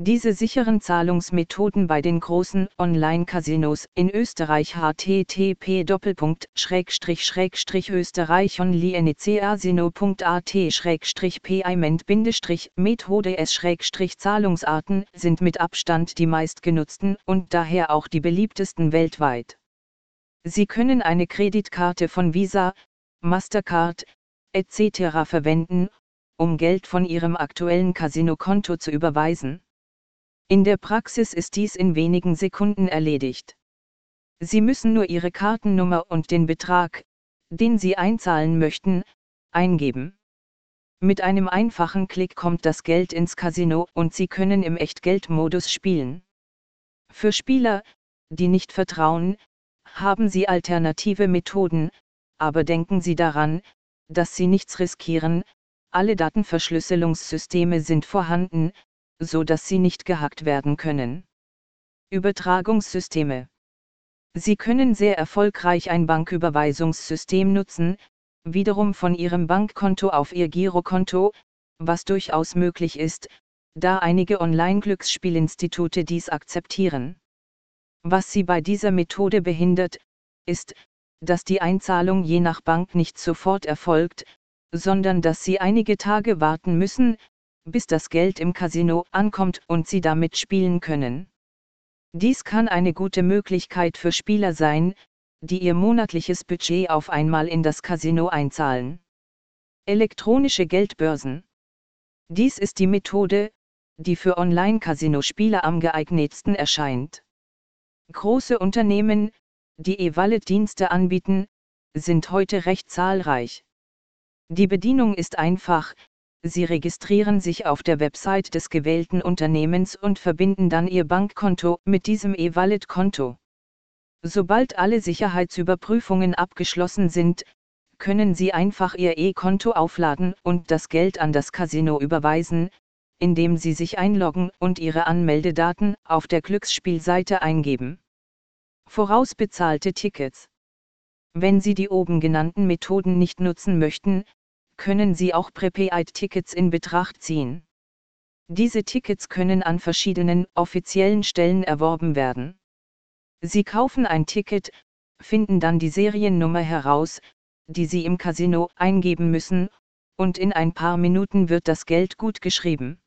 Diese sicheren Zahlungsmethoden bei den großen Online-Casinos in Österreich http österreich payment methode s Zahlungsarten sind mit Abstand die meistgenutzten und daher auch die beliebtesten weltweit. Sie können eine Kreditkarte von Visa, Mastercard, etc. verwenden, um Geld von Ihrem aktuellen Casino-Konto zu überweisen. In der Praxis ist dies in wenigen Sekunden erledigt. Sie müssen nur Ihre Kartennummer und den Betrag, den Sie einzahlen möchten, eingeben. Mit einem einfachen Klick kommt das Geld ins Casino und Sie können im Echtgeldmodus spielen. Für Spieler, die nicht vertrauen, haben Sie alternative Methoden, aber denken Sie daran, dass Sie nichts riskieren, alle Datenverschlüsselungssysteme sind vorhanden, so dass sie nicht gehackt werden können. Übertragungssysteme Sie können sehr erfolgreich ein Banküberweisungssystem nutzen, wiederum von Ihrem Bankkonto auf Ihr Girokonto, was durchaus möglich ist, da einige Online-Glücksspielinstitute dies akzeptieren. Was Sie bei dieser Methode behindert, ist, dass die Einzahlung je nach Bank nicht sofort erfolgt, sondern dass Sie einige Tage warten müssen, bis das Geld im Casino ankommt und sie damit spielen können. Dies kann eine gute Möglichkeit für Spieler sein, die ihr monatliches Budget auf einmal in das Casino einzahlen. Elektronische Geldbörsen. Dies ist die Methode, die für Online-Casino-Spieler am geeignetsten erscheint. Große Unternehmen, die E-Wallet-Dienste anbieten, sind heute recht zahlreich. Die Bedienung ist einfach, Sie registrieren sich auf der Website des gewählten Unternehmens und verbinden dann Ihr Bankkonto mit diesem E-Wallet-Konto. Sobald alle Sicherheitsüberprüfungen abgeschlossen sind, können Sie einfach Ihr E-Konto aufladen und das Geld an das Casino überweisen, indem Sie sich einloggen und Ihre Anmeldedaten auf der Glücksspielseite eingeben. Vorausbezahlte Tickets. Wenn Sie die oben genannten Methoden nicht nutzen möchten, können Sie auch Prepaid-Tickets in Betracht ziehen. Diese Tickets können an verschiedenen offiziellen Stellen erworben werden. Sie kaufen ein Ticket, finden dann die Seriennummer heraus, die Sie im Casino eingeben müssen, und in ein paar Minuten wird das Geld gut geschrieben.